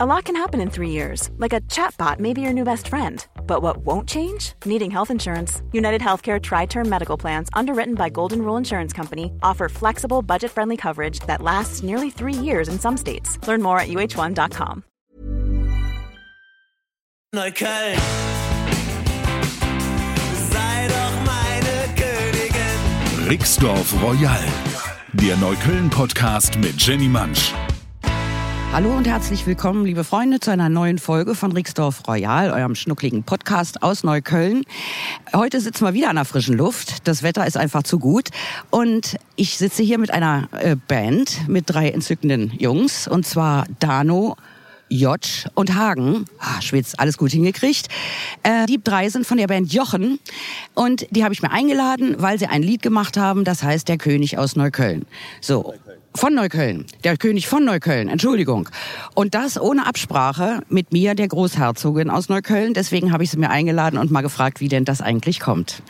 A lot can happen in three years, like a chatbot may be your new best friend. But what won't change? Needing health insurance. United Healthcare Tri Term Medical Plans, underwritten by Golden Rule Insurance Company, offer flexible, budget friendly coverage that lasts nearly three years in some states. Learn more at uh1.com. Neukölln. Sei doch meine Königin. Rixdorf Royal, der Neukölln-Podcast mit Jenny Mansch. Hallo und herzlich willkommen, liebe Freunde, zu einer neuen Folge von Rixdorf Royal, eurem schnuckligen Podcast aus Neukölln. Heute sitzen wir wieder an der frischen Luft. Das Wetter ist einfach zu gut. Und ich sitze hier mit einer äh, Band mit drei entzückenden Jungs. Und zwar Dano, Jotsch und Hagen. Ah, Schwitz, alles gut hingekriegt. Äh, die drei sind von der Band Jochen und die habe ich mir eingeladen, weil sie ein Lied gemacht haben, das heißt Der König aus Neukölln. So. Von Neukölln. Der König von Neukölln, Entschuldigung. Und das ohne Absprache mit mir, der Großherzogin aus Neukölln. Deswegen habe ich sie mir eingeladen und mal gefragt, wie denn das eigentlich kommt.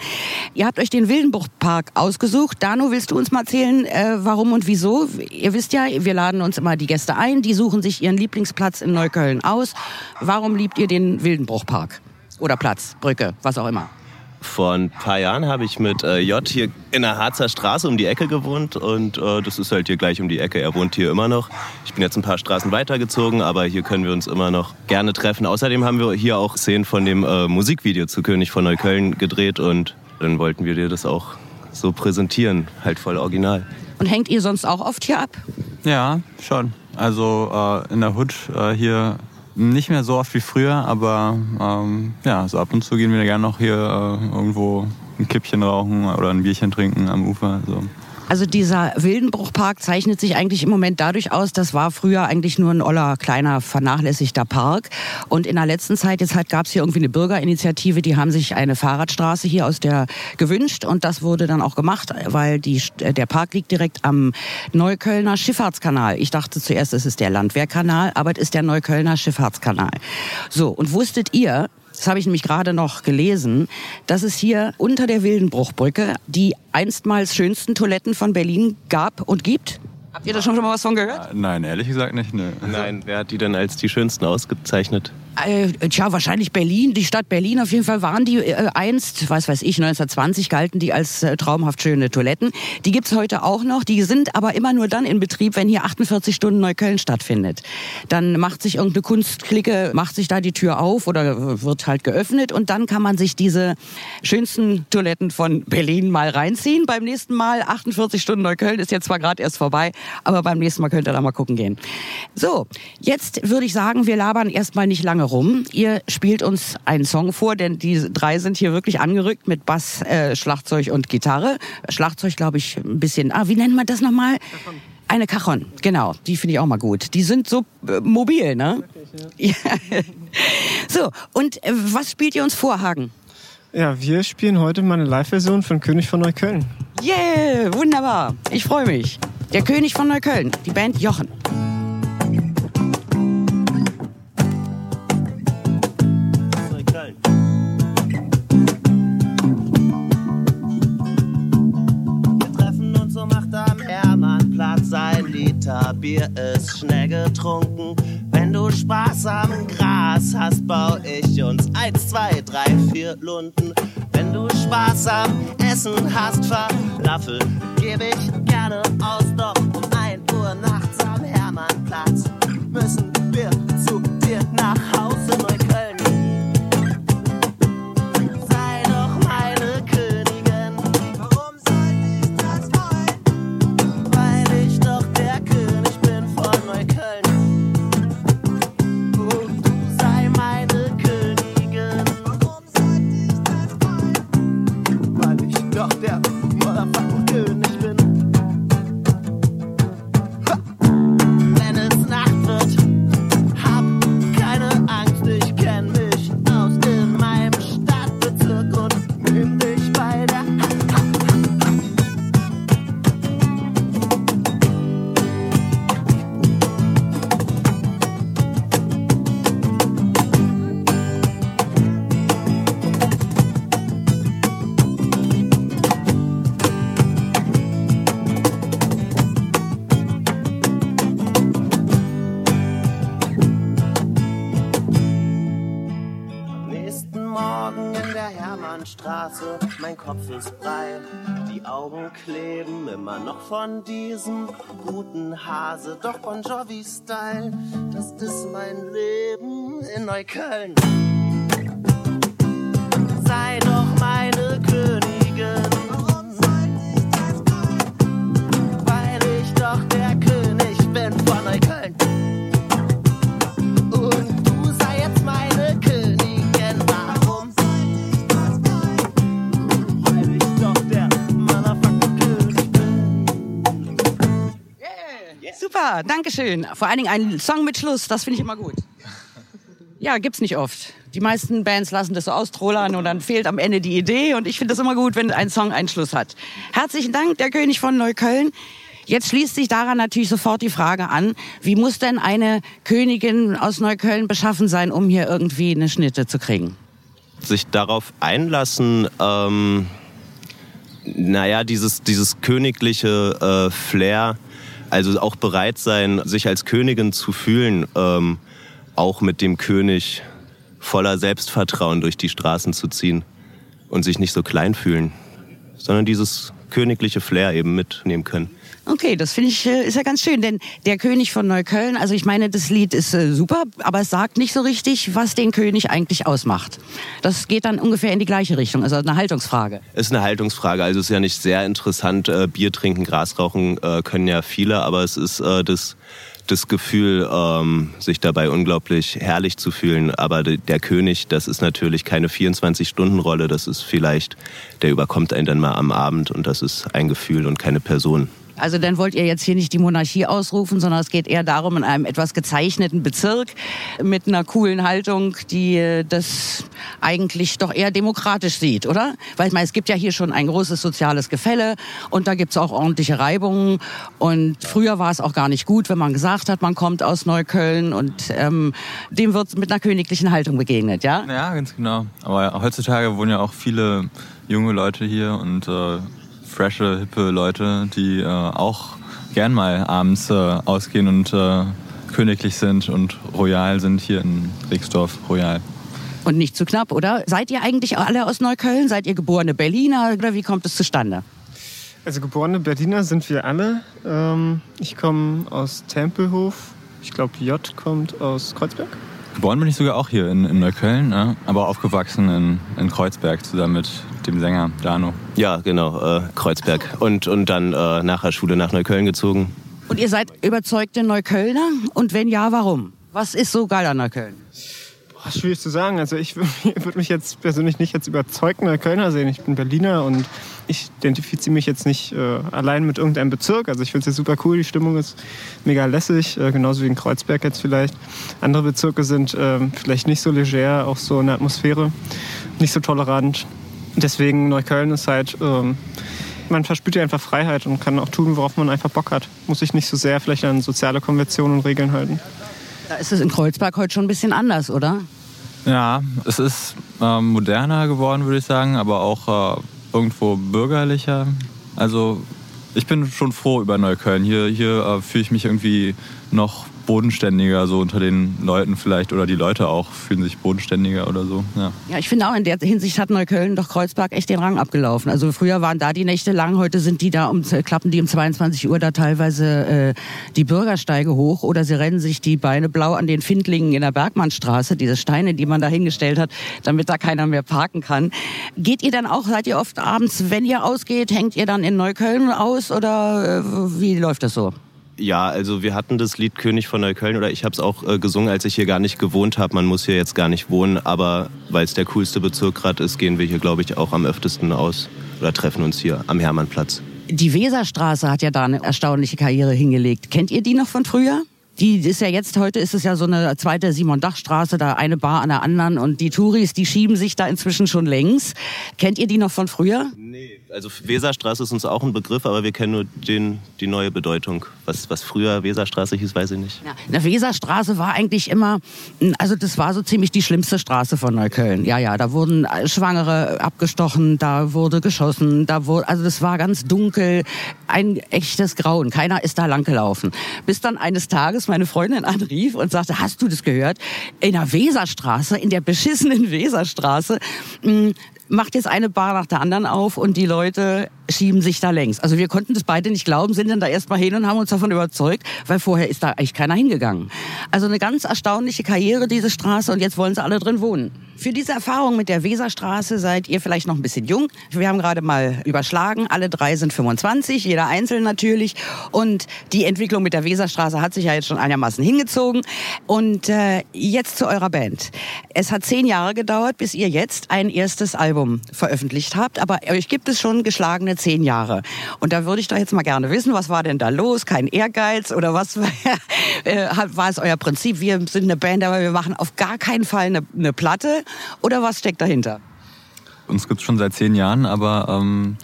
Ihr habt euch den Wildenbruchpark ausgesucht. Dano, willst du uns mal erzählen, äh, warum und wieso? Ihr wisst ja, wir laden uns immer die Gäste ein, die suchen sich ihren Lieblingsplatz in Neukölln aus. Warum liebt ihr den Wildenbruchpark? Oder Platz, Brücke, was auch immer. Vor ein paar Jahren habe ich mit äh, J hier in der Harzer Straße um die Ecke gewohnt und äh, das ist halt hier gleich um die Ecke. Er wohnt hier immer noch. Ich bin jetzt ein paar Straßen weitergezogen, aber hier können wir uns immer noch gerne treffen. Außerdem haben wir hier auch Szenen von dem äh, Musikvideo zu König von Neukölln gedreht und dann wollten wir dir das auch so präsentieren, halt voll original. Und hängt ihr sonst auch oft hier ab? Ja, schon. Also äh, in der Hood äh, hier nicht mehr so oft wie früher, aber ähm, ja, so ab und zu gehen wir gerne noch hier äh, irgendwo ein Kippchen rauchen oder ein Bierchen trinken am Ufer. So. Also dieser Wildenbruchpark zeichnet sich eigentlich im Moment dadurch aus, das war früher eigentlich nur ein oller, kleiner, vernachlässigter Park. Und in der letzten Zeit, jetzt halt gab es hier irgendwie eine Bürgerinitiative, die haben sich eine Fahrradstraße hier aus der gewünscht und das wurde dann auch gemacht, weil die, der Park liegt direkt am Neuköllner Schifffahrtskanal. Ich dachte zuerst, es ist der Landwehrkanal, aber es ist der Neuköllner Schifffahrtskanal. So, und wusstet ihr, das habe ich nämlich gerade noch gelesen, dass es hier unter der Wildenbruchbrücke die einstmals schönsten Toiletten von Berlin gab und gibt. Habt ihr da schon mal was von gehört? Nein, ehrlich gesagt nicht. Ne. Nein, wer hat die denn als die schönsten ausgezeichnet? Äh, tja, wahrscheinlich Berlin, die Stadt Berlin. Auf jeden Fall waren die äh, einst, was weiß ich, 1920 galten die als äh, traumhaft schöne Toiletten. Die gibt's heute auch noch. Die sind aber immer nur dann in Betrieb, wenn hier 48 Stunden Neukölln stattfindet. Dann macht sich irgendeine Kunstklicke, macht sich da die Tür auf oder wird halt geöffnet und dann kann man sich diese schönsten Toiletten von Berlin mal reinziehen. Beim nächsten Mal 48 Stunden Neukölln ist jetzt zwar gerade erst vorbei, aber beim nächsten Mal könnt ihr da mal gucken gehen. So, jetzt würde ich sagen, wir labern erstmal nicht lange rum. Ihr spielt uns einen Song vor, denn die drei sind hier wirklich angerückt mit Bass, äh, Schlagzeug und Gitarre. Schlagzeug, glaube ich, ein bisschen. Ah, wie nennt man das nochmal? Eine Cajon, genau. Die finde ich auch mal gut. Die sind so äh, mobil, ne? Ja. so, und äh, was spielt ihr uns vor, Hagen? Ja, wir spielen heute mal eine Live-Version von König von Neukölln. Yeah, wunderbar. Ich freue mich. Der König von Neukölln, die Band Jochen. Bier ist schnell getrunken. Wenn du Spaß am Gras hast, bau ich uns eins, zwei, drei, vier Lunden. Wenn du Spaß am Essen hast, Falafel gebe ich gerne aus. Doch um 1 Uhr nachts am Hermannplatz müssen wir zu dir nach Hause, Bon Jovi-Style, das ist mein Leben in Neukölln. Super, Dankeschön. Vor allen Dingen ein Song mit Schluss, das finde ich immer gut. Ja, gibt's nicht oft. Die meisten Bands lassen das so austrollern und dann fehlt am Ende die Idee und ich finde das immer gut, wenn ein Song einen Schluss hat. Herzlichen Dank, der König von Neukölln. Jetzt schließt sich daran natürlich sofort die Frage an, wie muss denn eine Königin aus Neukölln beschaffen sein, um hier irgendwie eine Schnitte zu kriegen? sich darauf einlassen, ähm, naja, dieses, dieses königliche äh, Flair, also auch bereit sein, sich als Königin zu fühlen, ähm, auch mit dem König voller Selbstvertrauen durch die Straßen zu ziehen und sich nicht so klein fühlen, sondern dieses königliche Flair eben mitnehmen können. Okay, das finde ich äh, ist ja ganz schön, denn der König von Neukölln, also ich meine, das Lied ist äh, super, aber es sagt nicht so richtig, was den König eigentlich ausmacht. Das geht dann ungefähr in die gleiche Richtung, also eine Haltungsfrage. Ist eine Haltungsfrage, also ist ja nicht sehr interessant. Äh, Bier trinken, Gras rauchen können ja viele, aber es ist das, das Gefühl, ähm, sich dabei unglaublich herrlich zu fühlen. Aber de, der König, das ist natürlich keine 24-Stunden-Rolle, das ist vielleicht, der überkommt einen dann mal am Abend und das ist ein Gefühl und keine Person. Also dann wollt ihr jetzt hier nicht die Monarchie ausrufen, sondern es geht eher darum, in einem etwas gezeichneten Bezirk mit einer coolen Haltung, die äh, das eigentlich doch eher demokratisch sieht, oder? Weil ich meine, es gibt ja hier schon ein großes soziales Gefälle und da gibt's auch ordentliche Reibungen. Und früher war es auch gar nicht gut, wenn man gesagt hat, man kommt aus Neukölln und ähm, dem wird mit einer königlichen Haltung begegnet, ja? Ja, ganz genau. Aber heutzutage wohnen ja auch viele junge Leute hier und äh, frische, hippe Leute, die äh, auch gern mal abends äh, ausgehen und äh, königlich sind und royal sind hier in Rixdorf royal. Und nicht zu knapp, oder? Seid ihr eigentlich alle aus Neukölln? Seid ihr geborene Berliner oder wie kommt es zustande? Also geborene Berliner sind wir alle. Ähm, ich komme aus Tempelhof. Ich glaube, J kommt aus Kreuzberg. Geboren bin ich sogar auch hier in, in Neukölln, ja, aber aufgewachsen in, in Kreuzberg zusammen mit dem Sänger Dano. Ja, genau, äh, Kreuzberg. Und, und dann äh, nach der Schule nach Neukölln gezogen. Und ihr seid überzeugte Neuköllner? Und wenn ja, warum? Was ist so geil an Neukölln? Boah, schwierig zu sagen. Also ich würde mich jetzt persönlich nicht als überzeugender Kölner sehen. Ich bin Berliner und ich identifiziere mich jetzt nicht äh, allein mit irgendeinem Bezirk. Also ich finde es jetzt super cool, die Stimmung ist mega lässig, äh, genauso wie in Kreuzberg jetzt vielleicht. Andere Bezirke sind äh, vielleicht nicht so leger, auch so in der Atmosphäre, nicht so tolerant. Deswegen Neukölln ist halt, ähm, man verspürt ja einfach Freiheit und kann auch tun, worauf man einfach Bock hat. Muss sich nicht so sehr vielleicht an soziale Konventionen und Regeln halten. Da ist es in Kreuzberg heute schon ein bisschen anders, oder? Ja, es ist ähm, moderner geworden, würde ich sagen, aber auch äh, irgendwo bürgerlicher. Also ich bin schon froh über Neukölln. Hier, hier äh, fühle ich mich irgendwie noch bodenständiger, so unter den Leuten vielleicht. Oder die Leute auch fühlen sich bodenständiger oder so. Ja. Ja, ich finde auch, in der Hinsicht hat Neukölln doch Kreuzberg echt den Rang abgelaufen. Also früher waren da die Nächte lang, heute sind die da um, klappen die um 22 Uhr da teilweise äh, die Bürgersteige hoch oder sie rennen sich die Beine blau an den Findlingen in der Bergmannstraße, diese Steine, die man da hingestellt hat, damit da keiner mehr parken kann. Geht ihr dann auch, seid ihr oft abends, wenn ihr ausgeht, hängt ihr dann in Neukölln aus oder äh, wie läuft das so? Ja, also wir hatten das Lied König von Neukölln oder ich habe es auch äh, gesungen, als ich hier gar nicht gewohnt habe. Man muss hier jetzt gar nicht wohnen, aber weil es der coolste Bezirk gerade ist, gehen wir hier, glaube ich, auch am öftesten aus oder treffen uns hier am Hermannplatz. Die Weserstraße hat ja da eine erstaunliche Karriere hingelegt. Kennt ihr die noch von früher? Die ist ja jetzt, heute ist es ja so eine zweite Simon-Dach-Straße, da eine Bar an der anderen und die Touris, die schieben sich da inzwischen schon längs. Kennt ihr die noch von früher? Nee, also Weserstraße ist uns auch ein Begriff, aber wir kennen nur den, die neue Bedeutung. Was, was früher Weserstraße hieß, weiß ich nicht. Ja, eine Weserstraße war eigentlich immer, also das war so ziemlich die schlimmste Straße von Neukölln. Ja, ja, da wurden Schwangere abgestochen, da wurde geschossen, da wurde, also das war ganz dunkel, ein echtes Grauen. Keiner ist da langgelaufen. Bis dann eines Tages meine Freundin anrief und sagte, hast du das gehört? In der Weserstraße, in der beschissenen Weserstraße, mh, macht jetzt eine Bar nach der anderen auf und die Leute schieben sich da längs. Also wir konnten das beide nicht glauben, sind dann da erstmal hin und haben uns davon überzeugt, weil vorher ist da eigentlich keiner hingegangen. Also eine ganz erstaunliche Karriere, diese Straße, und jetzt wollen sie alle drin wohnen. Für diese Erfahrung mit der Weserstraße seid ihr vielleicht noch ein bisschen jung. Wir haben gerade mal überschlagen, alle drei sind 25, jeder einzeln natürlich. Und die Entwicklung mit der Weserstraße hat sich ja jetzt schon einigermaßen hingezogen. Und äh, jetzt zu eurer Band. Es hat zehn Jahre gedauert, bis ihr jetzt ein erstes Album veröffentlicht habt, aber euch gibt es schon geschlagene zehn Jahre. Und da würde ich doch jetzt mal gerne wissen, was war denn da los? Kein Ehrgeiz oder was äh, war es euer Prinzip? Wir sind eine Band, aber wir machen auf gar keinen Fall eine, eine Platte. Oder was steckt dahinter? Uns gibt es schon seit zehn Jahren, aber ähm,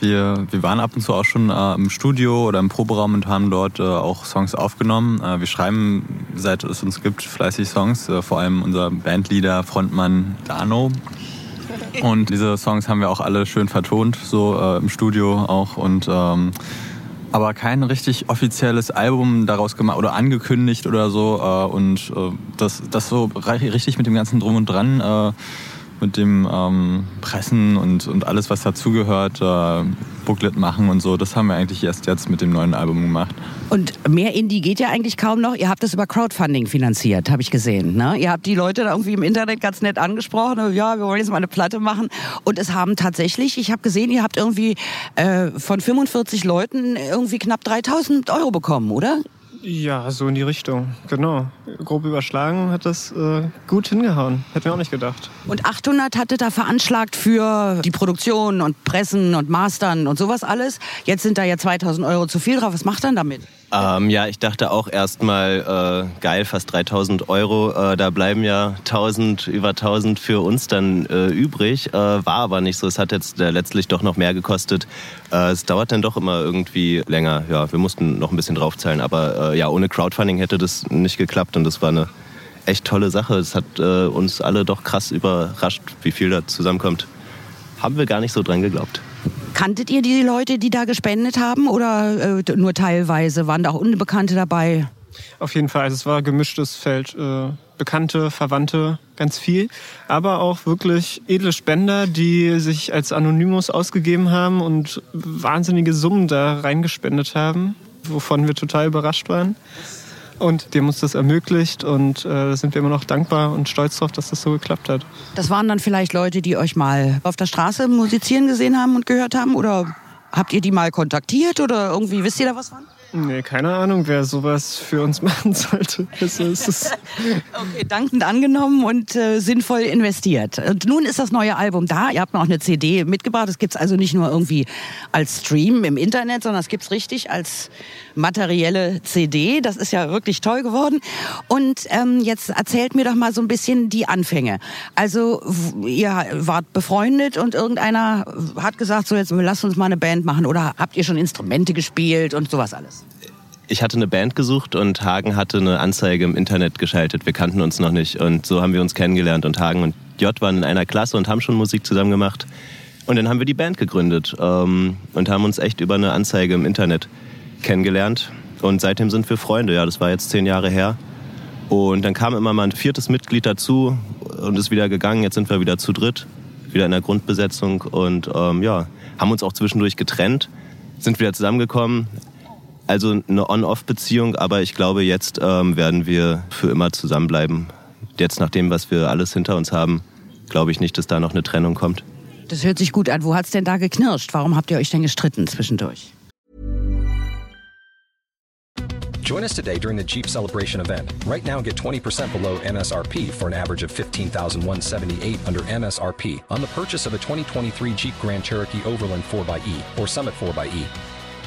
wir, wir waren ab und zu auch schon äh, im Studio oder im Proberaum und haben dort äh, auch Songs aufgenommen. Äh, wir schreiben, seit es uns gibt, fleißig Songs. Äh, vor allem unser Bandleader, Frontmann Dano. Und diese Songs haben wir auch alle schön vertont, so äh, im Studio auch. Und ähm, aber kein richtig offizielles Album daraus gemacht oder angekündigt oder so. Äh, und äh, das, das so richtig mit dem ganzen Drum und Dran, äh, mit dem ähm, Pressen und, und alles, was dazugehört, äh, Booklet machen und so, das haben wir eigentlich erst jetzt mit dem neuen Album gemacht. Und mehr Indie geht ja eigentlich kaum noch. Ihr habt das über Crowdfunding finanziert, habe ich gesehen. Ne? Ihr habt die Leute da irgendwie im Internet ganz nett angesprochen. Ja, wir wollen jetzt mal eine Platte machen. Und es haben tatsächlich, ich habe gesehen, ihr habt irgendwie äh, von 45 Leuten irgendwie knapp 3000 Euro bekommen, oder? Ja, so in die Richtung, genau. Grob überschlagen hat das äh, gut hingehauen. Hätten wir auch nicht gedacht. Und 800 hatte da veranschlagt für die Produktion und Pressen und Mastern und sowas alles. Jetzt sind da ja 2000 Euro zu viel drauf. Was macht dann damit? Ähm, ja, ich dachte auch erstmal, äh, geil, fast 3000 Euro. Äh, da bleiben ja 1000, über 1000 für uns dann äh, übrig. Äh, war aber nicht so. Es hat jetzt äh, letztlich doch noch mehr gekostet. Äh, es dauert dann doch immer irgendwie länger. Ja, wir mussten noch ein bisschen draufzahlen. Aber ja, ohne Crowdfunding hätte das nicht geklappt. Und das war eine echt tolle Sache. Es hat uns alle doch krass überrascht, wie viel da zusammenkommt. Haben wir gar nicht so dran geglaubt. Kanntet ihr die Leute, die da gespendet haben oder äh, nur teilweise? Waren da auch Unbekannte dabei? Auf jeden Fall. Also es war gemischtes Feld. Äh, Bekannte, Verwandte, ganz viel. Aber auch wirklich edle Spender, die sich als Anonymous ausgegeben haben und wahnsinnige Summen da reingespendet haben, wovon wir total überrascht waren. Und die uns das ermöglicht und äh, da sind wir immer noch dankbar und stolz darauf, dass das so geklappt hat. Das waren dann vielleicht Leute, die euch mal auf der Straße musizieren gesehen haben und gehört haben? Oder habt ihr die mal kontaktiert oder irgendwie wisst ihr da was von? Nee, keine Ahnung, wer sowas für uns machen sollte. Also okay, dankend angenommen und äh, sinnvoll investiert. Und nun ist das neue Album da. Ihr habt mir auch eine CD mitgebracht. Das gibt es also nicht nur irgendwie als Stream im Internet, sondern es gibt es richtig als materielle CD. Das ist ja wirklich toll geworden. Und ähm, jetzt erzählt mir doch mal so ein bisschen die Anfänge. Also ihr wart befreundet und irgendeiner hat gesagt, so jetzt lasst uns mal eine Band machen. Oder habt ihr schon Instrumente gespielt und sowas alles? Ich hatte eine Band gesucht und Hagen hatte eine Anzeige im Internet geschaltet. Wir kannten uns noch nicht und so haben wir uns kennengelernt und Hagen und J waren in einer Klasse und haben schon Musik zusammen gemacht. Und dann haben wir die Band gegründet ähm, und haben uns echt über eine Anzeige im Internet kennengelernt. Und seitdem sind wir Freunde. Ja, das war jetzt zehn Jahre her. Und dann kam immer mal ein viertes Mitglied dazu und ist wieder gegangen. Jetzt sind wir wieder zu dritt, wieder in der Grundbesetzung und ähm, ja, haben uns auch zwischendurch getrennt, sind wieder zusammengekommen, also eine On-Off-Beziehung, aber ich glaube, jetzt ähm, werden wir für immer zusammenbleiben. Jetzt nach dem, was wir alles hinter uns haben, glaube ich nicht, dass da noch eine Trennung kommt. Das hört sich gut an. Wo hat es denn da geknirscht? Warum habt ihr euch denn gestritten zwischendurch? Join us today during the Jeep Celebration event. Right now, get 20% below MSRP for an average of 15178 under MSRP on the purchase of a 2023 Jeep Grand Cherokee Overland 4xE or Summit 4xE.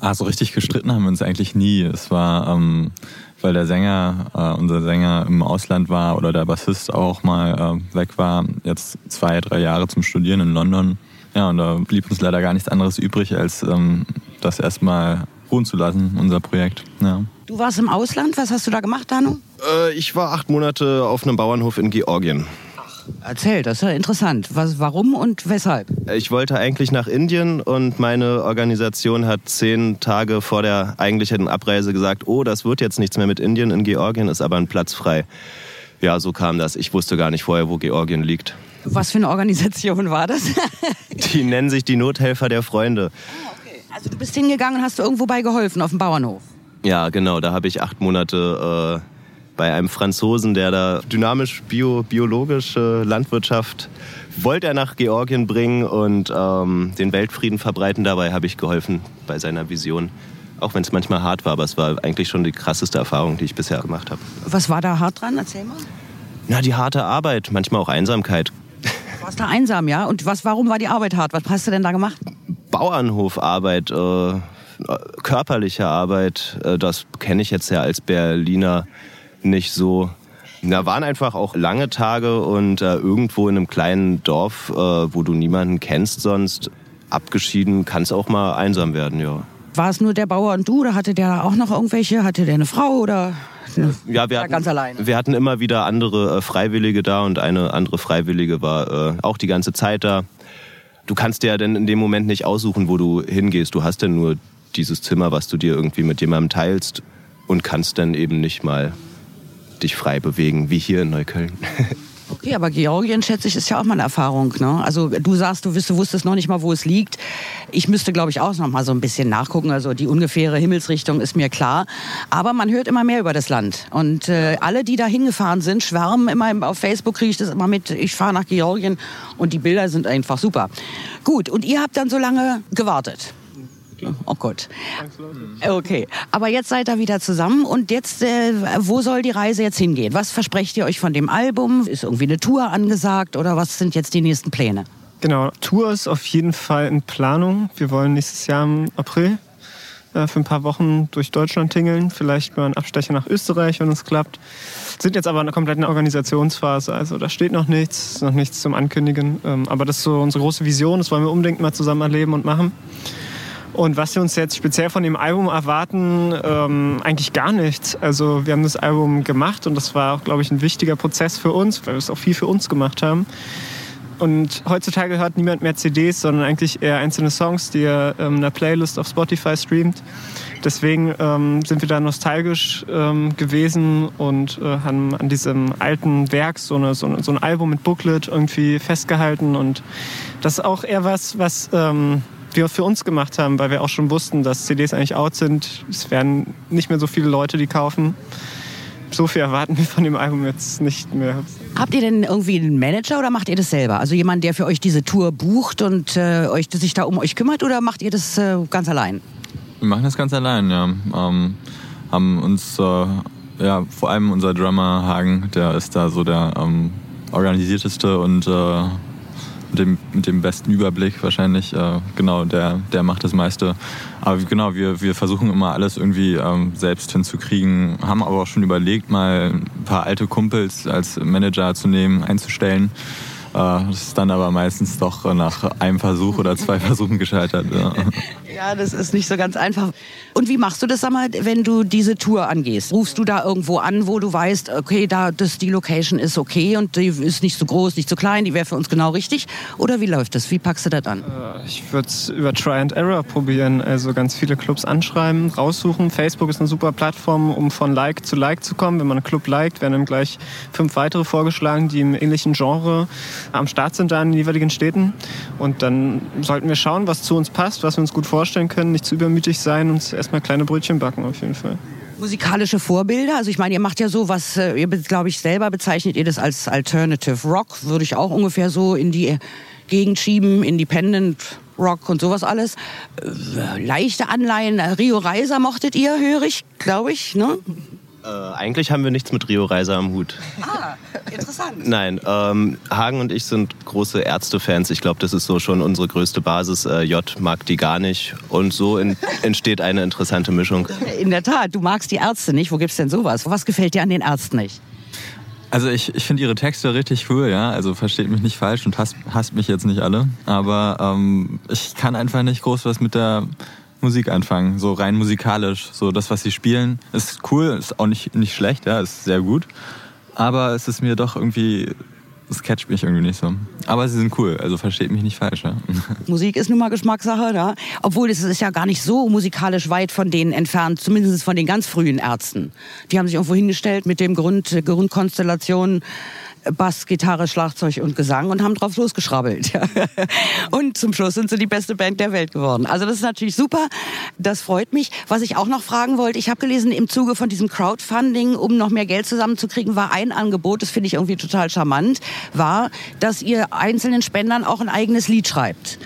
Ah, so richtig gestritten haben wir uns eigentlich nie. Es war, ähm, weil der Sänger, äh, unser Sänger im Ausland war oder der Bassist auch mal äh, weg war, jetzt zwei, drei Jahre zum Studieren in London. Ja, und da blieb uns leider gar nichts anderes übrig, als ähm, das erstmal ruhen zu lassen, unser Projekt. Ja. Du warst im Ausland, was hast du da gemacht, Danu? Äh, ich war acht Monate auf einem Bauernhof in Georgien. Erzähl, das ist ja interessant. Was, warum und weshalb? Ich wollte eigentlich nach Indien und meine Organisation hat zehn Tage vor der eigentlichen Abreise gesagt, oh, das wird jetzt nichts mehr mit Indien, in Georgien ist aber ein Platz frei. Ja, so kam das. Ich wusste gar nicht vorher, wo Georgien liegt. Was für eine Organisation war das? Die nennen sich die Nothelfer der Freunde. Also du bist hingegangen und hast irgendwo bei geholfen auf dem Bauernhof. Ja, genau. Da habe ich acht Monate äh, bei einem Franzosen, der da dynamisch bio, biologische Landwirtschaft wollte er nach Georgien bringen und ähm, den Weltfrieden verbreiten. Dabei habe ich geholfen bei seiner Vision. Auch wenn es manchmal hart war, aber es war eigentlich schon die krasseste Erfahrung, die ich bisher gemacht habe. Was war da hart dran? Erzähl mal. Na, die harte Arbeit, manchmal auch Einsamkeit. Du warst da einsam, ja? Und was, warum war die Arbeit hart? Was hast du denn da gemacht? Bauernhofarbeit, äh, körperliche Arbeit, äh, das kenne ich jetzt ja als Berliner nicht so. Da waren einfach auch lange Tage und äh, irgendwo in einem kleinen Dorf, äh, wo du niemanden kennst sonst, abgeschieden, kann es auch mal einsam werden, ja. War es nur der Bauer und du oder hatte der auch noch irgendwelche? Hatte der eine Frau oder ja, wir hatten, ganz alleine? Wir hatten immer wieder andere äh, Freiwillige da und eine andere Freiwillige war äh, auch die ganze Zeit da. Du kannst dir ja dann in dem Moment nicht aussuchen, wo du hingehst. Du hast dann nur dieses Zimmer, was du dir irgendwie mit jemandem teilst und kannst dann eben nicht mal dich frei bewegen, wie hier in Neukölln. Okay, aber Georgien, schätze ich, ist ja auch mal eine Erfahrung. Ne? Also du sagst, du, wusstest noch nicht mal, wo es liegt. Ich müsste, glaube ich, auch noch mal so ein bisschen nachgucken. Also die ungefähre Himmelsrichtung ist mir klar. Aber man hört immer mehr über das Land. Und äh, alle, die da hingefahren sind, schwärmen immer. Auf Facebook kriege ich das immer mit. Ich fahre nach Georgien und die Bilder sind einfach super. Gut, und ihr habt dann so lange gewartet. Oh Gott. Okay, aber jetzt seid ihr wieder zusammen und jetzt, äh, wo soll die Reise jetzt hingehen? Was versprecht ihr euch von dem Album? Ist irgendwie eine Tour angesagt oder was sind jetzt die nächsten Pläne? Genau, Tour ist auf jeden Fall in Planung. Wir wollen nächstes Jahr im April äh, für ein paar Wochen durch Deutschland tingeln, vielleicht mal einen Abstecher nach Österreich, wenn es klappt. Sind jetzt aber in einer kompletten Organisationsphase, also da steht noch nichts, noch nichts zum Ankündigen. Ähm, aber das ist so unsere große Vision, das wollen wir unbedingt mal zusammen erleben und machen. Und was wir uns jetzt speziell von dem Album erwarten, ähm, eigentlich gar nichts. Also wir haben das Album gemacht und das war auch, glaube ich, ein wichtiger Prozess für uns, weil wir es auch viel für uns gemacht haben. Und heutzutage hört niemand mehr CDs, sondern eigentlich eher einzelne Songs, die er ähm, in einer Playlist auf Spotify streamt. Deswegen ähm, sind wir da nostalgisch ähm, gewesen und äh, haben an diesem alten Werk so, eine, so, eine, so, ein Album mit Booklet irgendwie festgehalten. Und das ist auch eher was, was ähm, wir für uns gemacht haben, weil wir auch schon wussten, dass CDs eigentlich out sind. Es werden nicht mehr so viele Leute die kaufen. So viel erwarten wir von dem Album jetzt nicht mehr. Habt ihr denn irgendwie einen Manager oder macht ihr das selber? Also jemand, der für euch diese Tour bucht und äh, euch, sich da um euch kümmert oder macht ihr das äh, ganz allein? Wir machen das ganz allein, ja. Ähm, haben uns, äh, ja, vor allem unser Drummer Hagen, der ist da so der ähm, organisierteste und äh, mit dem, mit dem besten Überblick wahrscheinlich. Äh, genau, der, der macht das meiste. Aber genau, wir, wir versuchen immer alles irgendwie ähm, selbst hinzukriegen, haben aber auch schon überlegt, mal ein paar alte Kumpels als Manager zu nehmen, einzustellen. Äh, das ist dann aber meistens doch nach einem Versuch oder zwei Versuchen gescheitert. Ja. ja, das ist nicht so ganz einfach. Und wie machst du das, sag mal, wenn du diese Tour angehst? Rufst du da irgendwo an, wo du weißt, okay, da das, die Location ist okay und die ist nicht so groß, nicht so klein, die wäre für uns genau richtig? Oder wie läuft das? Wie packst du das an? Äh, ich würde es über Try and Error probieren. Also ganz viele Clubs anschreiben, raussuchen. Facebook ist eine super Plattform, um von Like zu Like zu kommen. Wenn man einen Club liked, werden dann gleich fünf weitere vorgeschlagen, die im ähnlichen Genre am Start sind da in den jeweiligen Städten. Und dann sollten wir schauen, was zu uns passt, was wir uns gut vorstellen können, nicht zu übermütig sein und erstmal kleine Brötchen backen auf jeden Fall. Musikalische Vorbilder, also ich meine, ihr macht ja so was, äh, ihr glaube ich selber bezeichnet ihr das als Alternative Rock, würde ich auch ungefähr so in die Gegend schieben, Independent Rock und sowas alles. Äh, leichte Anleihen, Rio Reiser mochtet ihr, höre ich, glaube ich, ne? Äh, eigentlich haben wir nichts mit Rio Reiser am Hut. Ah, interessant. Nein, ähm, Hagen und ich sind große Ärztefans. Ich glaube, das ist so schon unsere größte Basis. Äh, J mag die gar nicht. Und so in, entsteht eine interessante Mischung. In der Tat, du magst die Ärzte nicht. Wo gibt's denn sowas? Was gefällt dir an den Ärzten nicht? Also ich, ich finde ihre Texte richtig cool, ja. Also versteht mich nicht falsch und hasst, hasst mich jetzt nicht alle. Aber ähm, ich kann einfach nicht groß was mit der Musik anfangen, so rein musikalisch. So das, was sie spielen, ist cool, ist auch nicht, nicht schlecht, ja, ist sehr gut. Aber es ist mir doch irgendwie das catcht mich irgendwie nicht so. Aber sie sind cool, also versteht mich nicht falsch. Ja. Musik ist nun mal Geschmackssache, ja? obwohl es ist ja gar nicht so musikalisch weit von denen entfernt, zumindest von den ganz frühen Ärzten. Die haben sich irgendwo hingestellt mit dem Grund, Grundkonstellation Bass, Gitarre, Schlagzeug und Gesang und haben drauf losgeschrabbelt. und zum Schluss sind sie die beste Band der Welt geworden. Also das ist natürlich super. Das freut mich. Was ich auch noch fragen wollte, ich habe gelesen, im Zuge von diesem Crowdfunding, um noch mehr Geld zusammenzukriegen, war ein Angebot, das finde ich irgendwie total charmant, war, dass ihr einzelnen Spendern auch ein eigenes Lied schreibt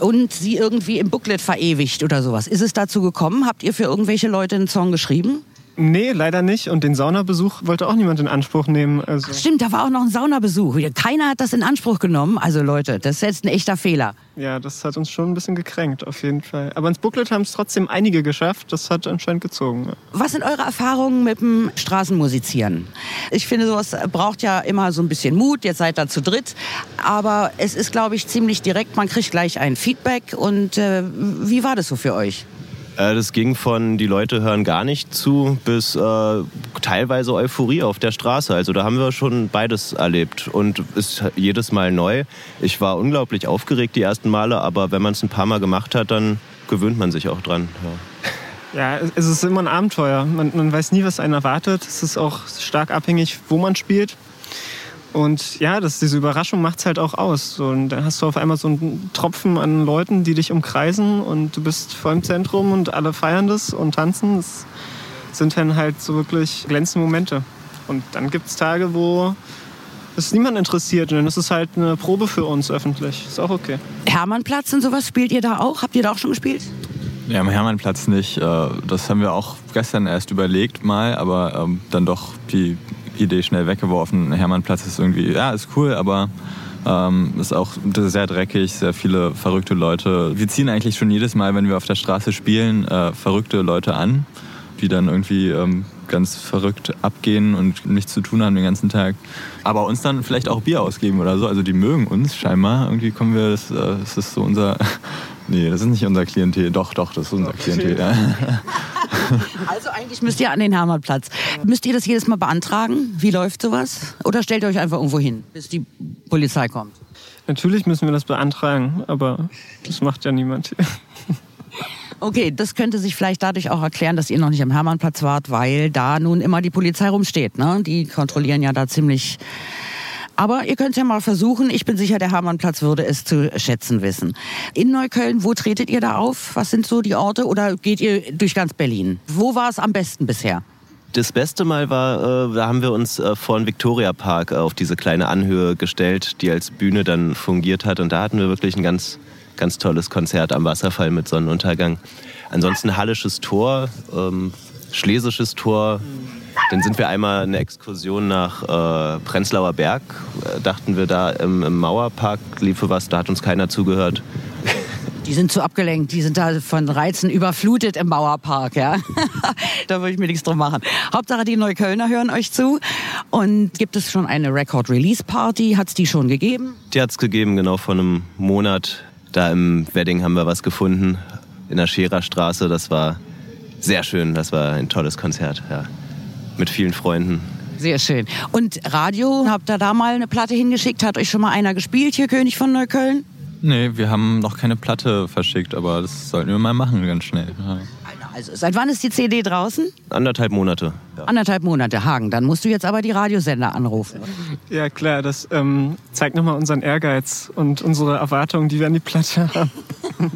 und sie irgendwie im Booklet verewigt oder sowas. Ist es dazu gekommen? Habt ihr für irgendwelche Leute einen Song geschrieben? Nee, leider nicht. Und den Saunabesuch wollte auch niemand in Anspruch nehmen. Also. Stimmt, da war auch noch ein Saunabesuch. Keiner hat das in Anspruch genommen. Also Leute, das ist jetzt ein echter Fehler. Ja, das hat uns schon ein bisschen gekränkt, auf jeden Fall. Aber ins Booklet haben es trotzdem einige geschafft. Das hat anscheinend gezogen. Was sind eure Erfahrungen mit dem Straßenmusizieren? Ich finde, sowas braucht ja immer so ein bisschen Mut. Jetzt seid ihr zu dritt. Aber es ist, glaube ich, ziemlich direkt. Man kriegt gleich ein Feedback. Und äh, wie war das so für euch? Äh, das ging von die Leute hören gar nicht zu bis äh, teilweise Euphorie auf der Straße. Also da haben wir schon beides erlebt und ist jedes Mal neu. Ich war unglaublich aufgeregt die ersten Male, aber wenn man es ein paar Mal gemacht hat, dann gewöhnt man sich auch dran. Ja. Ja, es ist immer ein Abenteuer. Man, man, weiß nie, was einen erwartet. Es ist auch stark abhängig, wo man spielt. Und ja, das, diese Überraschung macht es halt auch aus. So, und dann hast du auf einmal so einen Tropfen an Leuten, die dich umkreisen und du bist voll im Zentrum und alle feiern das und tanzen. Das sind dann halt so wirklich glänzende Momente. Und dann gibt es Tage, wo es niemand interessiert. Und dann ist es halt eine Probe für uns öffentlich. Ist auch okay. Hermannplatz und sowas spielt ihr da auch? Habt ihr da auch schon gespielt? Ja, am Hermannplatz nicht. Äh, das haben wir auch gestern erst überlegt mal, aber ähm, dann doch die Idee schnell weggeworfen. Hermannplatz ist irgendwie, ja, ist cool, aber ähm, ist auch sehr dreckig, sehr viele verrückte Leute. Wir ziehen eigentlich schon jedes Mal, wenn wir auf der Straße spielen, äh, verrückte Leute an, die dann irgendwie ähm, ganz verrückt abgehen und nichts zu tun haben den ganzen Tag. Aber uns dann vielleicht auch Bier ausgeben oder so. Also die mögen uns scheinbar. Irgendwie kommen wir, das, äh, das ist so unser Nee, das ist nicht unser Klientel. Doch, doch, das ist unser Klientel. Ja. Also eigentlich müsst ihr an den Hermannplatz. Müsst ihr das jedes Mal beantragen? Wie läuft sowas? Oder stellt ihr euch einfach irgendwo hin, bis die Polizei kommt? Natürlich müssen wir das beantragen, aber das macht ja niemand. Okay, das könnte sich vielleicht dadurch auch erklären, dass ihr noch nicht am Hermannplatz wart, weil da nun immer die Polizei rumsteht. Ne? Die kontrollieren ja da ziemlich aber ihr könnt ja mal versuchen. Ich bin sicher, der Hermannplatz würde es zu schätzen wissen. In Neukölln, wo tretet ihr da auf? Was sind so die Orte? Oder geht ihr durch ganz Berlin? Wo war es am besten bisher? Das beste Mal war, äh, da haben wir uns äh, vor den Victoria Park auf diese kleine Anhöhe gestellt, die als Bühne dann fungiert hat. Und da hatten wir wirklich ein ganz, ganz tolles Konzert am Wasserfall mit Sonnenuntergang. Ansonsten Hallisches Tor, ähm, Schlesisches Tor. Dann sind wir einmal eine Exkursion nach äh, Prenzlauer Berg. Äh, dachten wir da im, im Mauerpark liefe was, da hat uns keiner zugehört. Die sind zu abgelenkt, die sind da von Reizen überflutet im Mauerpark, ja. da würde ich mir nichts drum machen. Hauptsache die Neuköllner hören euch zu. Und gibt es schon eine Record-Release-Party? Hat es die schon gegeben? Die hat es gegeben, genau vor einem Monat. Da im Wedding haben wir was gefunden, in der Schererstraße. Das war sehr schön, das war ein tolles Konzert, ja mit vielen Freunden. Sehr schön. Und Radio, habt ihr da mal eine Platte hingeschickt? Hat euch schon mal einer gespielt hier, König von Neukölln? Nee, wir haben noch keine Platte verschickt, aber das sollten wir mal machen, ganz schnell. Ja. Also, seit wann ist die CD draußen? Anderthalb Monate. Ja. Anderthalb Monate, Hagen. Dann musst du jetzt aber die Radiosender anrufen. Ja, klar, das ähm, zeigt nochmal unseren Ehrgeiz und unsere Erwartungen, die wir an die Platte haben.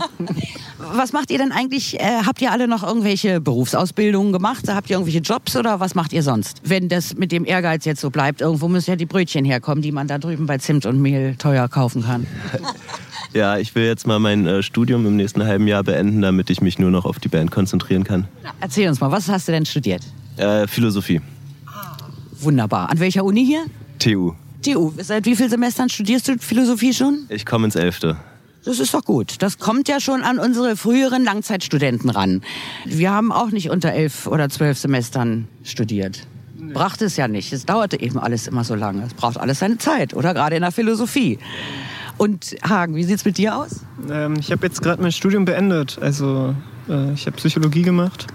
was macht ihr denn eigentlich? Äh, habt ihr alle noch irgendwelche Berufsausbildungen gemacht? Habt ihr irgendwelche Jobs oder was macht ihr sonst? Wenn das mit dem Ehrgeiz jetzt so bleibt, irgendwo müssen ja die Brötchen herkommen, die man da drüben bei Zimt und Mehl teuer kaufen kann. Ja, ich will jetzt mal mein äh, Studium im nächsten halben Jahr beenden, damit ich mich nur noch auf die Band konzentrieren kann. Na, erzähl uns mal, was hast du denn studiert? Äh, Philosophie. Wunderbar. An welcher Uni hier? TU. TU. Seit wie vielen Semestern studierst du Philosophie schon? Ich komme ins Elfte. Das ist doch gut. Das kommt ja schon an unsere früheren Langzeitstudenten ran. Wir haben auch nicht unter elf oder zwölf Semestern studiert. Nee. Brachte es ja nicht. Es dauerte eben alles immer so lange. Es braucht alles seine Zeit, oder? Gerade in der Philosophie. Und Hagen, wie sieht es mit dir aus? Ähm, ich habe jetzt gerade mein Studium beendet. Also Äh, ich habe Psychologie gemacht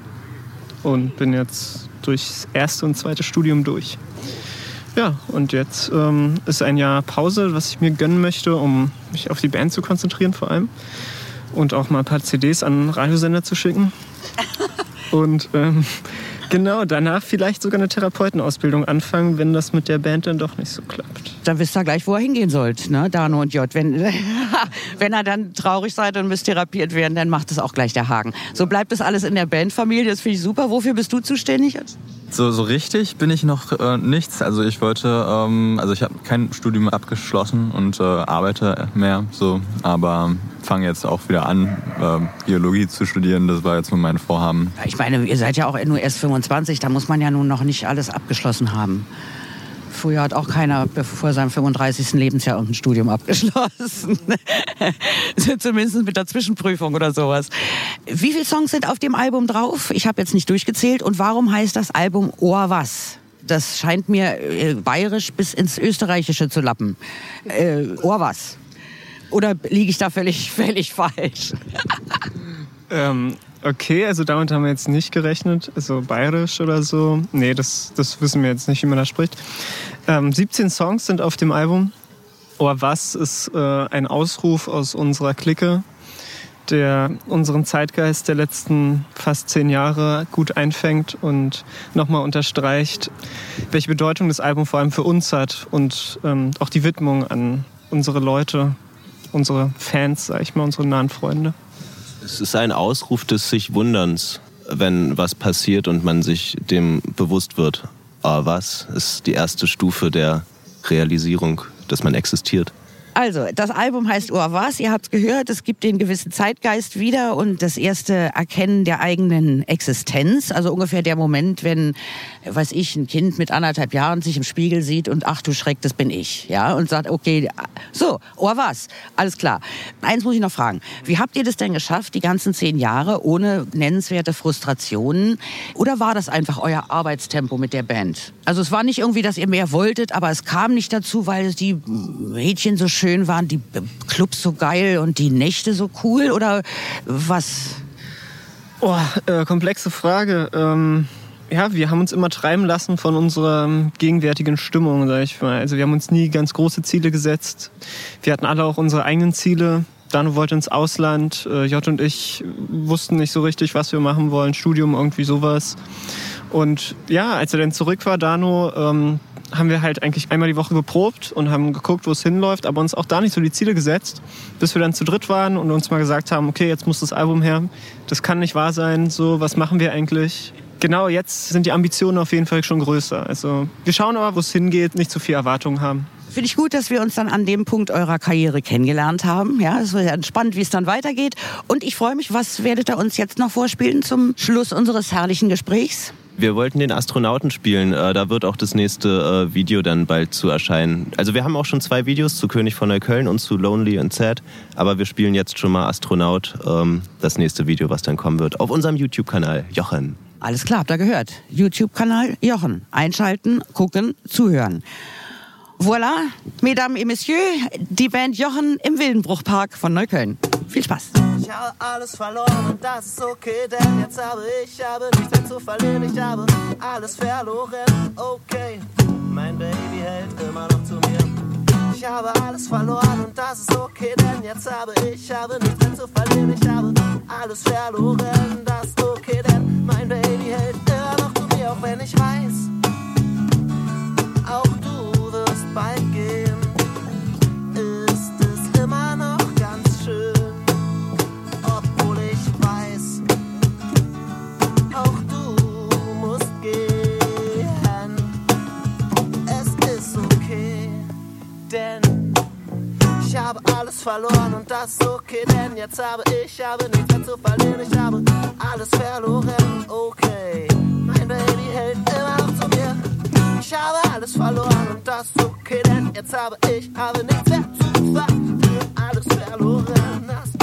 und bin jetzt durchs erste und zweite Studium durch. Ja, und jetzt ähm, ist ein Jahr Pause, was ich mir gönnen möchte, um mich auf die Band zu konzentrieren vor allem. Und auch mal ein paar CDs an Radiosender zu schicken. Und ähm, genau, danach vielleicht sogar eine Therapeutenausbildung anfangen, wenn das mit der Band dann doch nicht so klappt. Dann wisst ihr gleich, wo er hingehen sollt, ne? Dano und J. Wenn, wenn er dann traurig seid und müsst therapiert werden, dann macht es auch gleich der Haken. So bleibt das alles in der Bandfamilie, das finde ich super. Wofür bist du zuständig? So, so richtig bin ich noch äh, nichts. Also ich wollte, ähm, also ich habe kein Studium abgeschlossen und äh, arbeite mehr so, aber fange jetzt auch wieder an, äh, Biologie zu studieren. Das war jetzt nur mein Vorhaben. Ich meine, ihr seid ja auch nur erst 25, da muss man ja nun noch nicht alles abgeschlossen haben. Früher hat auch keiner vor seinem 35. Lebensjahr irgendein Studium abgeschlossen. Zumindest mit der Zwischenprüfung oder sowas. Wie viele Songs sind auf dem Album drauf? Ich habe jetzt nicht durchgezählt. Und warum heißt das Album Ohr was? Das scheint mir äh, bayerisch bis ins Österreichische zu lappen. Äh, Ohr was? Oder liege ich da völlig, völlig falsch? ähm, okay, also damit haben wir jetzt nicht gerechnet. Also bayerisch oder so. Nee, das, das wissen wir jetzt nicht, wie man da spricht. Ähm, 17 Songs sind auf dem Album. Oh, was ist äh, ein Ausruf aus unserer Clique, der unseren Zeitgeist der letzten fast zehn Jahre gut einfängt und nochmal unterstreicht, welche Bedeutung das Album vor allem für uns hat und ähm, auch die Widmung an unsere Leute, unsere Fans, sag ich mal, unsere nahen Freunde. Es ist ein Ausruf des sich Wunderns, wenn was passiert und man sich dem bewusst wird. Aber was ist die erste Stufe der Realisierung, dass man existiert? Also, das Album heißt Ohr was, ihr habt gehört, es gibt den gewissen Zeitgeist wieder und das erste Erkennen der eigenen Existenz. Also ungefähr der Moment, wenn, weiß ich, ein Kind mit anderthalb Jahren sich im Spiegel sieht und ach du Schreck, das bin ich. Ja, und sagt, okay, so, Ohr was, alles klar. Eins muss ich noch fragen. Wie habt ihr das denn geschafft, die ganzen zehn Jahre ohne nennenswerte Frustrationen? Oder war das einfach euer Arbeitstempo mit der Band? Also es war nicht irgendwie, dass ihr mehr wolltet, aber es kam nicht dazu, weil die Mädchen so schön schön waren, die Clubs so geil und die Nächte so cool oder was? Oh, äh, komplexe Frage. Ähm, ja, wir haben uns immer treiben lassen von unserer gegenwärtigen Stimmung, sag ich mal. Also wir haben uns nie ganz große Ziele gesetzt. Wir hatten alle auch unsere eigenen Ziele. Dano wollte ins Ausland, äh, J und ich wussten nicht so richtig, was wir machen wollen, Studium, irgendwie sowas. Und ja, als er dann zurück war, Dano, ähm, haben wir halt eigentlich einmal die Woche geprobt und haben geguckt, wo es hinläuft, aber uns auch da nicht so die Ziele gesetzt, bis wir dann zu dritt waren und uns mal gesagt haben, okay, jetzt muss das Album her, das kann nicht wahr sein, so, was machen wir eigentlich? Genau, jetzt sind die Ambitionen auf jeden Fall schon größer. Also wir schauen aber, wo es hingeht, nicht zu viel Erwartungen haben. Finde ich gut, dass wir uns dann an dem Punkt eurer Karriere kennengelernt haben. Ja, es wird spannend, wie es dann weitergeht. Und ich freue mich, was werdet ihr uns jetzt noch vorspielen zum Schluss unseres herrlichen Gesprächs? Wir wollten den Astronauten spielen. Äh, da wird auch das nächste äh, Video dann bald zu erscheinen. Also wir haben auch schon zwei Videos zu König von Neukölln und zu Lonely and Sad. Aber wir spielen jetzt schon mal Astronaut, ähm, das nächste Video, was dann kommen wird, auf unserem YouTube-Kanal. Jochen. Alles klar, habt ihr gehört. YouTube-Kanal Jochen. Einschalten, gucken, zuhören. Voilà, Mesdames et Messieurs, die Band Jochen im Wildenbruchpark von Neukölln. Viel Spaß. Ich habe alles verloren und das ist okay, denn jetzt habe ich habe nichts mehr zu verlieren. Ich habe alles verloren, okay. Mein Baby hält immer noch zu mir. Ich habe alles verloren und das ist okay, denn jetzt habe ich habe nichts mehr zu verlieren. Ich habe alles verloren, das ist okay, denn mein Baby hält immer noch zu mir, auch wenn ich weiß, auch du wirst bald gehen. Alles verloren und das ist okay, denn jetzt habe ich habe nichts mehr zu verlieren. Ich habe alles verloren, okay. Mein Baby hält immer noch zu mir. Ich habe alles verloren und das ist okay, denn jetzt habe ich habe nichts mehr zu verlieren. Alles verloren, das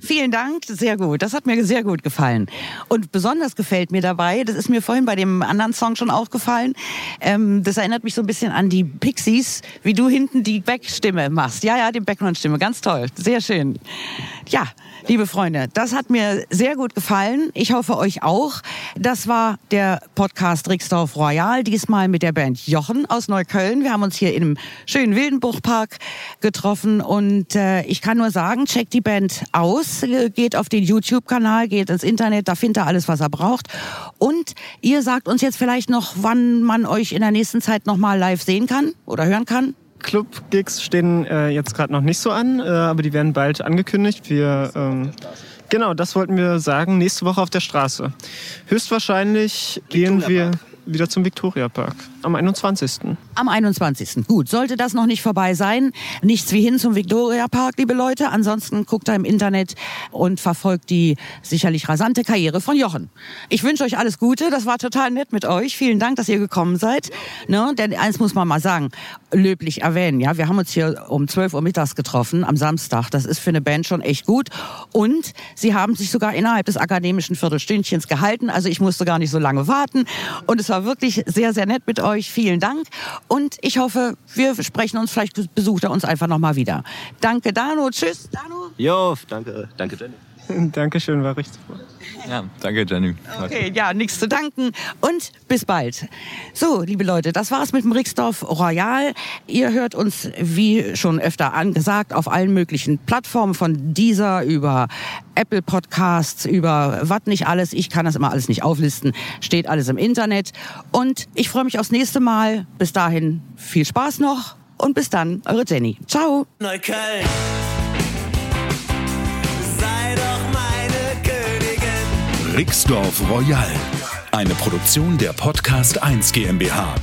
Vielen Dank, sehr gut. Das hat mir sehr gut gefallen. Und besonders gefällt mir dabei, das ist mir vorhin bei dem anderen Song schon aufgefallen, ähm, das erinnert mich so ein bisschen an die Pixies, wie du hinten die Backstimme machst. Ja, ja, die Background-Stimme, ganz toll, sehr schön. Ja, liebe Freunde, das hat mir sehr gut gefallen. Ich hoffe euch auch. Das war der Podcast Rixdorf Royal, diesmal mit der Band Jochen aus Neukölln. Wir haben uns hier im schönen Wildenbuchpark getroffen und äh, ich kann nur sagen, checkt die Band aus, äh, geht auf den YouTube-Kanal, geht ins Internet, da findet ihr alles, was er braucht. Und ihr sagt uns jetzt vielleicht noch, wann man euch in der nächsten Zeit noch mal live sehen kann oder hören kann. Club-Gigs stehen äh, jetzt gerade noch nicht so an, äh, aber die werden bald angekündigt. Wir, ähm, genau, das wollten wir sagen, nächste Woche auf der Straße. Höchstwahrscheinlich gehen wir wieder zum Viktoriapark am 21. Am 21. Gut, sollte das noch nicht vorbei sein, nichts wie hin zum Viktoriapark, liebe Leute. Ansonsten guckt da im Internet und verfolgt die sicherlich rasante Karriere von Jochen. Ich wünsche euch alles Gute. Das war total nett mit euch. Vielen Dank, dass ihr gekommen seid. Ne? Denn eins muss man mal sagen, löblich erwähnen. Ja, wir haben uns hier um 12 Uhr mittags getroffen am Samstag. Das ist für eine Band schon echt gut. Und sie haben sich sogar innerhalb des akademischen Viertelstündchens gehalten. Also ich musste gar nicht so lange warten. Und es war wirklich sehr, sehr nett mit euch. Vielen Dank. Und ich hoffe, wir sprechen uns, vielleicht besucht er uns einfach nochmal wieder. Danke, Dano. Tschüss, Dano. Jo, danke, danke Jenny. Dankeschön, war richtig super. Ja, danke Jenny. Okay, ja, nichts zu danken und bis bald. So, liebe Leute, das war's mit dem Rixdorf Royal. Ihr hört uns, wie schon öfter angesagt, auf allen möglichen Plattformen von dieser über Apple Podcasts, über was nicht alles. Ich kann das immer alles nicht auflisten. Steht alles im Internet. Und ich freue mich aufs nächste Mal. Bis dahin viel Spaß noch und bis dann, eure Jenny. Ciao. Neukölln. Rixdorf Royal. Eine Produktion der Podcast 1 GmbH.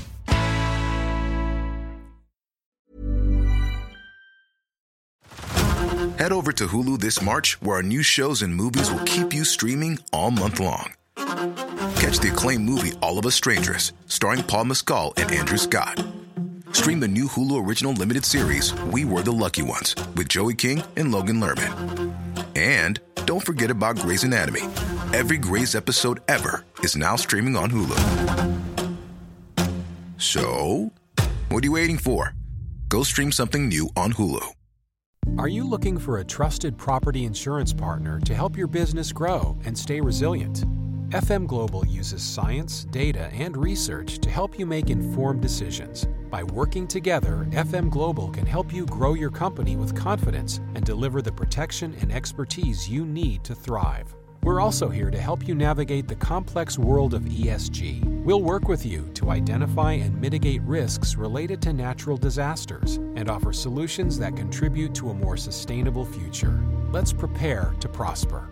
Head over to Hulu this March, where our new shows and movies will keep you streaming all month long. Catch the acclaimed movie All of Us Strangers, starring Paul Mescal and Andrew Scott. Stream the new Hulu original limited series We Were the Lucky Ones with Joey King and Logan Lerman. And don't forget about Grey's Anatomy. Every Grey's episode ever is now streaming on Hulu. So, what are you waiting for? Go stream something new on Hulu. Are you looking for a trusted property insurance partner to help your business grow and stay resilient? FM Global uses science, data, and research to help you make informed decisions. By working together, FM Global can help you grow your company with confidence and deliver the protection and expertise you need to thrive. We're also here to help you navigate the complex world of ESG. We'll work with you to identify and mitigate risks related to natural disasters and offer solutions that contribute to a more sustainable future. Let's prepare to prosper.